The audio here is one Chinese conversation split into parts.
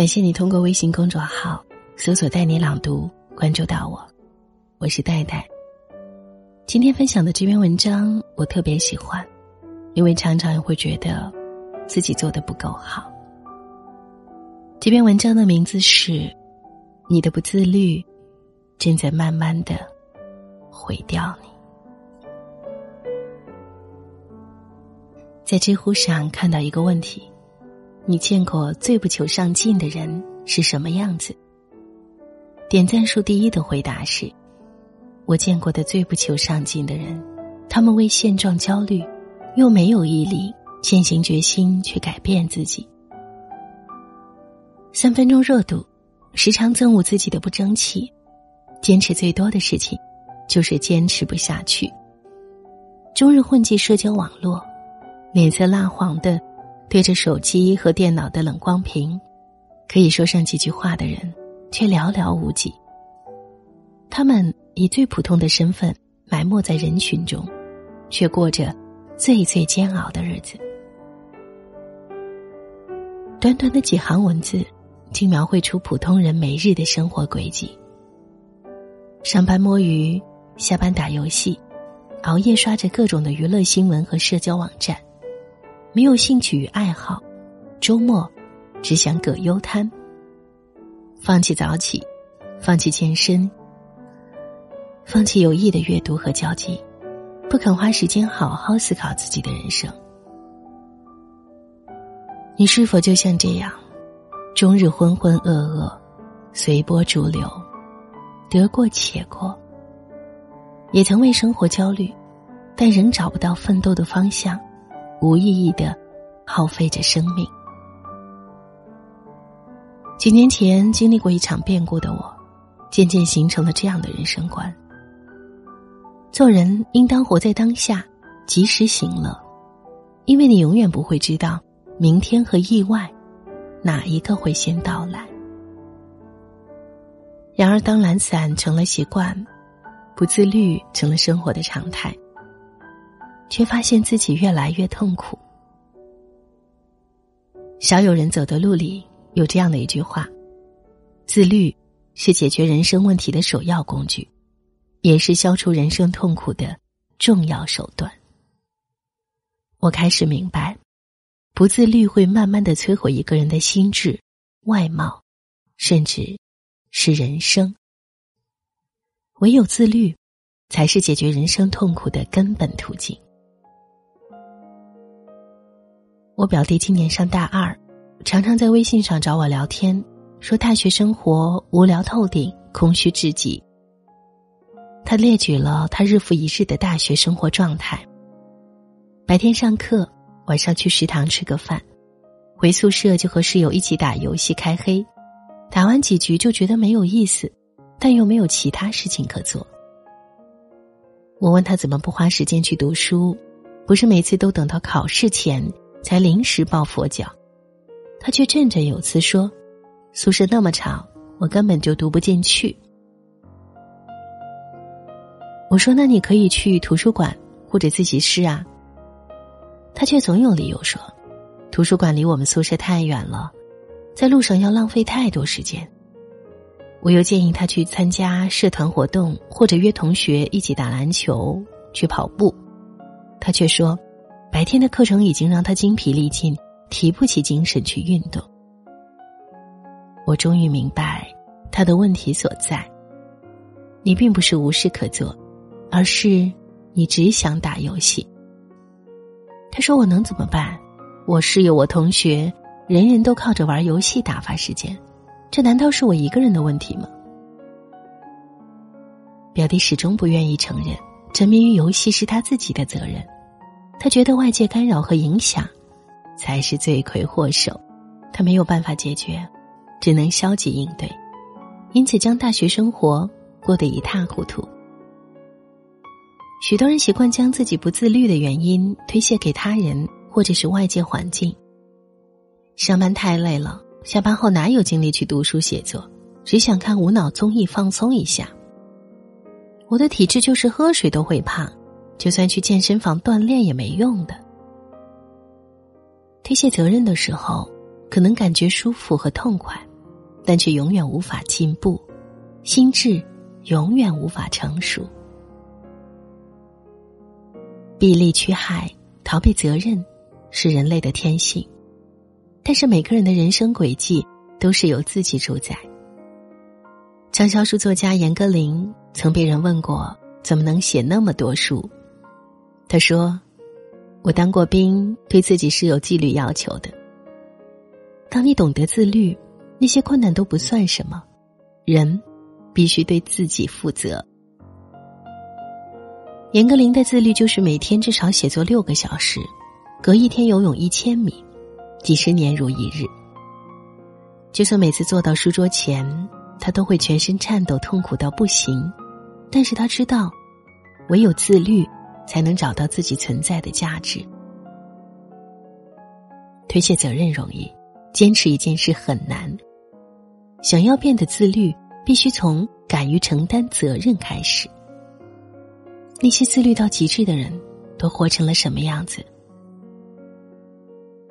感谢你通过微信公众号搜索“带你朗读”关注到我，我是戴戴。今天分享的这篇文章我特别喜欢，因为常常会觉得自己做的不够好。这篇文章的名字是《你的不自律正在慢慢的毁掉你》。在知乎上看到一个问题。你见过最不求上进的人是什么样子？点赞数第一的回答是：我见过的最不求上进的人，他们为现状焦虑，又没有毅力、践行决心去改变自己。三分钟热度，时常憎恶自己的不争气，坚持最多的事情，就是坚持不下去。终日混迹社交网络，脸色蜡黄的。对着手机和电脑的冷光屏，可以说上几句话的人，却寥寥无几。他们以最普通的身份埋没在人群中，却过着最最煎熬的日子。短短的几行文字，竟描绘出普通人每日的生活轨迹：上班摸鱼，下班打游戏，熬夜刷着各种的娱乐新闻和社交网站。没有兴趣与爱好，周末只想葛优瘫。放弃早起，放弃健身，放弃有益的阅读和交际，不肯花时间好好思考自己的人生。你是否就像这样，终日浑浑噩噩，随波逐流，得过且过？也曾为生活焦虑，但仍找不到奋斗的方向。无意义的耗费着生命。几年前经历过一场变故的我，渐渐形成了这样的人生观：做人应当活在当下，及时行乐，因为你永远不会知道明天和意外哪一个会先到来。然而，当懒散成了习惯，不自律成了生活的常态。却发现自己越来越痛苦。少有人走的路里有这样的一句话：“自律是解决人生问题的首要工具，也是消除人生痛苦的重要手段。”我开始明白，不自律会慢慢的摧毁一个人的心智、外貌，甚至是人生。唯有自律，才是解决人生痛苦的根本途径。我表弟今年上大二，常常在微信上找我聊天，说大学生活无聊透顶，空虚至极。他列举了他日复一日的大学生活状态：白天上课，晚上去食堂吃个饭，回宿舍就和室友一起打游戏开黑，打完几局就觉得没有意思，但又没有其他事情可做。我问他怎么不花时间去读书，不是每次都等到考试前。才临时抱佛脚，他却振振有词说：“宿舍那么吵，我根本就读不进去。”我说：“那你可以去图书馆或者自习室啊。”他却总有理由说：“图书馆离我们宿舍太远了，在路上要浪费太多时间。”我又建议他去参加社团活动，或者约同学一起打篮球、去跑步，他却说。白天的课程已经让他精疲力尽，提不起精神去运动。我终于明白他的问题所在。你并不是无事可做，而是你只想打游戏。他说：“我能怎么办？我室友、我同学，人人都靠着玩游戏打发时间，这难道是我一个人的问题吗？”表弟始终不愿意承认，沉迷于游戏是他自己的责任。他觉得外界干扰和影响，才是罪魁祸首，他没有办法解决，只能消极应对，因此将大学生活过得一塌糊涂。许多人习惯将自己不自律的原因推卸给他人或者是外界环境。上班太累了，下班后哪有精力去读书写作，只想看无脑综艺放松一下。我的体质就是喝水都会胖。就算去健身房锻炼也没用的。推卸责任的时候，可能感觉舒服和痛快，但却永远无法进步，心智永远无法成熟。避利驱害、逃避责任，是人类的天性，但是每个人的人生轨迹都是由自己主宰。畅销书作家严歌苓曾被人问过，怎么能写那么多书？他说：“我当过兵，对自己是有纪律要求的。当你懂得自律，那些困难都不算什么。人必须对自己负责。”严歌苓的自律就是每天至少写作六个小时，隔一天游泳一千米，几十年如一日。就算每次坐到书桌前，他都会全身颤抖、痛苦到不行，但是他知道，唯有自律。才能找到自己存在的价值。推卸责任容易，坚持一件事很难。想要变得自律，必须从敢于承担责任开始。那些自律到极致的人，都活成了什么样子？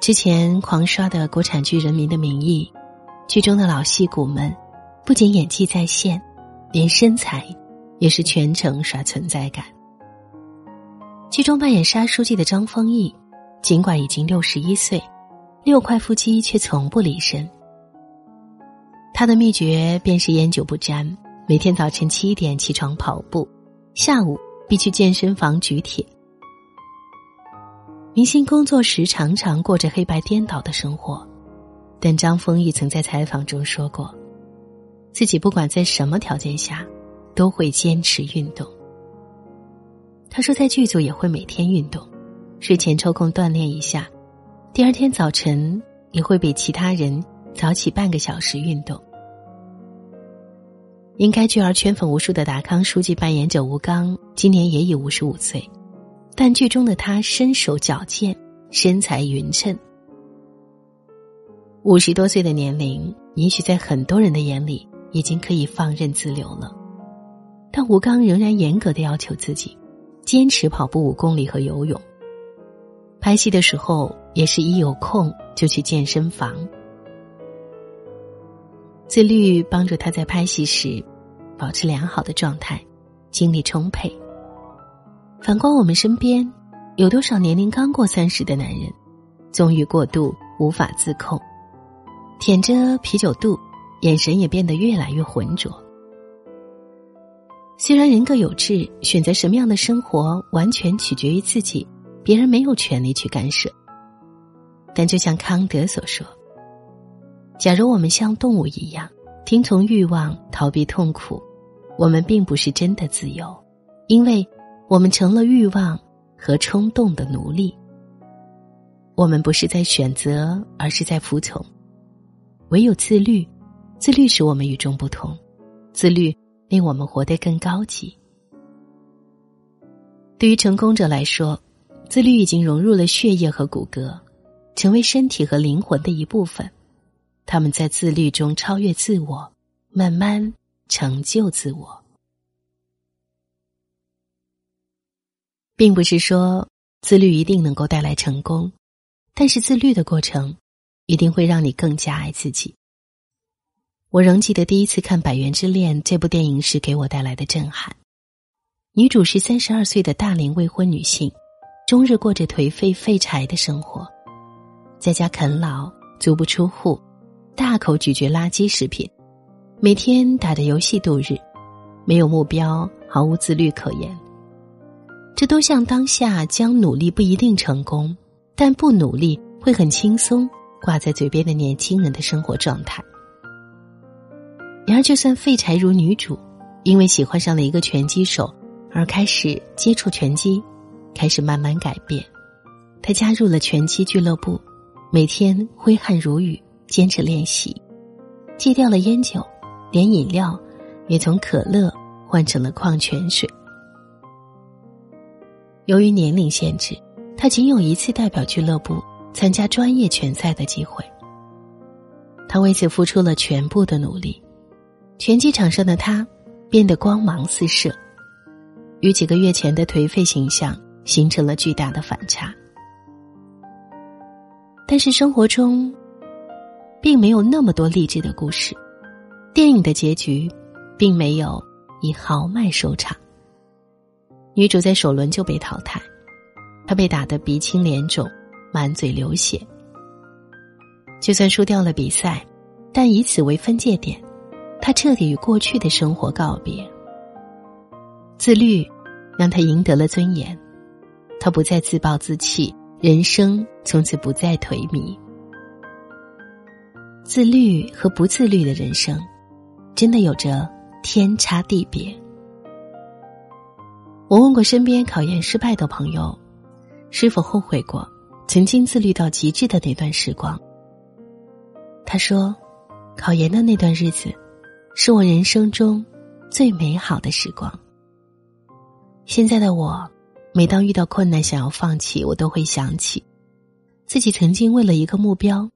之前狂刷的国产剧《人民的名义》，剧中的老戏骨们，不仅演技在线，连身材也是全程刷存在感。剧中扮演沙书记的张丰毅，尽管已经六十一岁，六块腹肌却从不离身。他的秘诀便是烟酒不沾，每天早晨七点起床跑步，下午必去健身房举铁。明星工作时常常过着黑白颠倒的生活，但张丰毅曾在采访中说过，自己不管在什么条件下，都会坚持运动。他说，在剧组也会每天运动，睡前抽空锻炼一下，第二天早晨也会比其他人早起半个小时运动。因该剧而圈粉无数的达康书记扮演者吴刚，今年也已五十五岁，但剧中的他身手矫健，身材匀称。五十多岁的年龄，也许在很多人的眼里已经可以放任自流了，但吴刚仍然严格的要求自己。坚持跑步五公里和游泳。拍戏的时候也是一有空就去健身房。自律帮助他在拍戏时保持良好的状态，精力充沛。反观我们身边，有多少年龄刚过三十的男人，纵欲过度无法自控，舔着啤酒肚，眼神也变得越来越浑浊。虽然人各有志，选择什么样的生活完全取决于自己，别人没有权利去干涉。但就像康德所说：“假如我们像动物一样听从欲望、逃避痛苦，我们并不是真的自由，因为我们成了欲望和冲动的奴隶。我们不是在选择，而是在服从。唯有自律，自律使我们与众不同，自律。”令我们活得更高级。对于成功者来说，自律已经融入了血液和骨骼，成为身体和灵魂的一部分。他们在自律中超越自我，慢慢成就自我。并不是说自律一定能够带来成功，但是自律的过程一定会让你更加爱自己。我仍记得第一次看《百元之恋》这部电影时给我带来的震撼。女主是三十二岁的大龄未婚女性，终日过着颓废废柴的生活，在家啃老，足不出户，大口咀嚼垃圾食品，每天打着游戏度日，没有目标，毫无自律可言。这都像当下将努力不一定成功，但不努力会很轻松挂在嘴边的年轻人的生活状态。然而，就算废柴如女主，因为喜欢上了一个拳击手，而开始接触拳击，开始慢慢改变。她加入了拳击俱乐部，每天挥汗如雨，坚持练习，戒掉了烟酒，连饮料也从可乐换成了矿泉水。由于年龄限制，她仅有一次代表俱乐部参加专业拳赛的机会。她为此付出了全部的努力。拳击场上的他变得光芒四射，与几个月前的颓废形象形成了巨大的反差。但是生活中，并没有那么多励志的故事。电影的结局，并没有以豪迈收场。女主在首轮就被淘汰，她被打得鼻青脸肿，满嘴流血。就算输掉了比赛，但以此为分界点，他彻底与过去的生活告别。自律，让他赢得了尊严，他不再自暴自弃，人生从此不再颓靡。自律和不自律的人生，真的有着天差地别。我问过身边考研失败的朋友，是否后悔过曾经自律到极致的那段时光。他说，考研的那段日子，是我人生中最美好的时光。现在的我，每当遇到困难想要放弃，我都会想起自己曾经为了一个目标。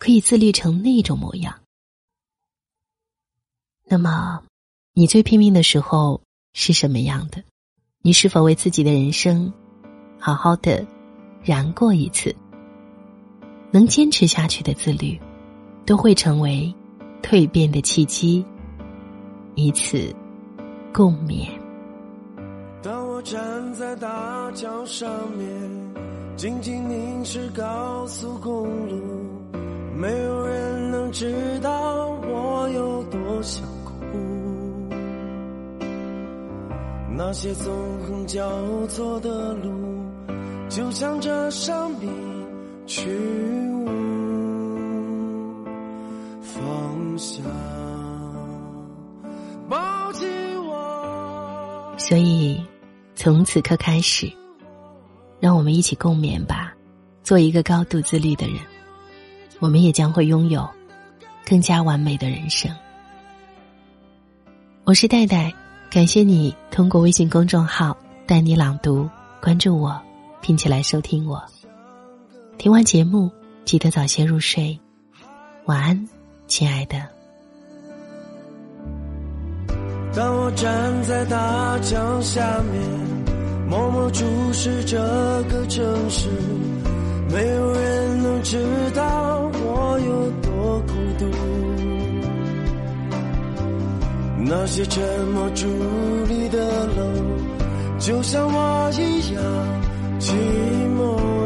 可以自律成那种模样。那么，你最拼命的时候是什么样的？你是否为自己的人生好好的燃过一次？能坚持下去的自律，都会成为蜕变的契机。以此共勉。当我站在大桥上面，静静凝视高速公路。没有人能知道我有多想哭。那些纵横交错的路，就向着生命去所以，从此刻开始，让我们一起共勉吧，做一个高度自律的人。我们也将会拥有更加完美的人生。我是戴戴，感谢你通过微信公众号“带你朗读”关注我，并且来收听我。听完节目，记得早些入睡，晚安，亲爱的。当我站在大江下面，默默注视这个城市，没有人能知道我。有多孤独？那些沉默伫立的楼，就像我一样寂寞。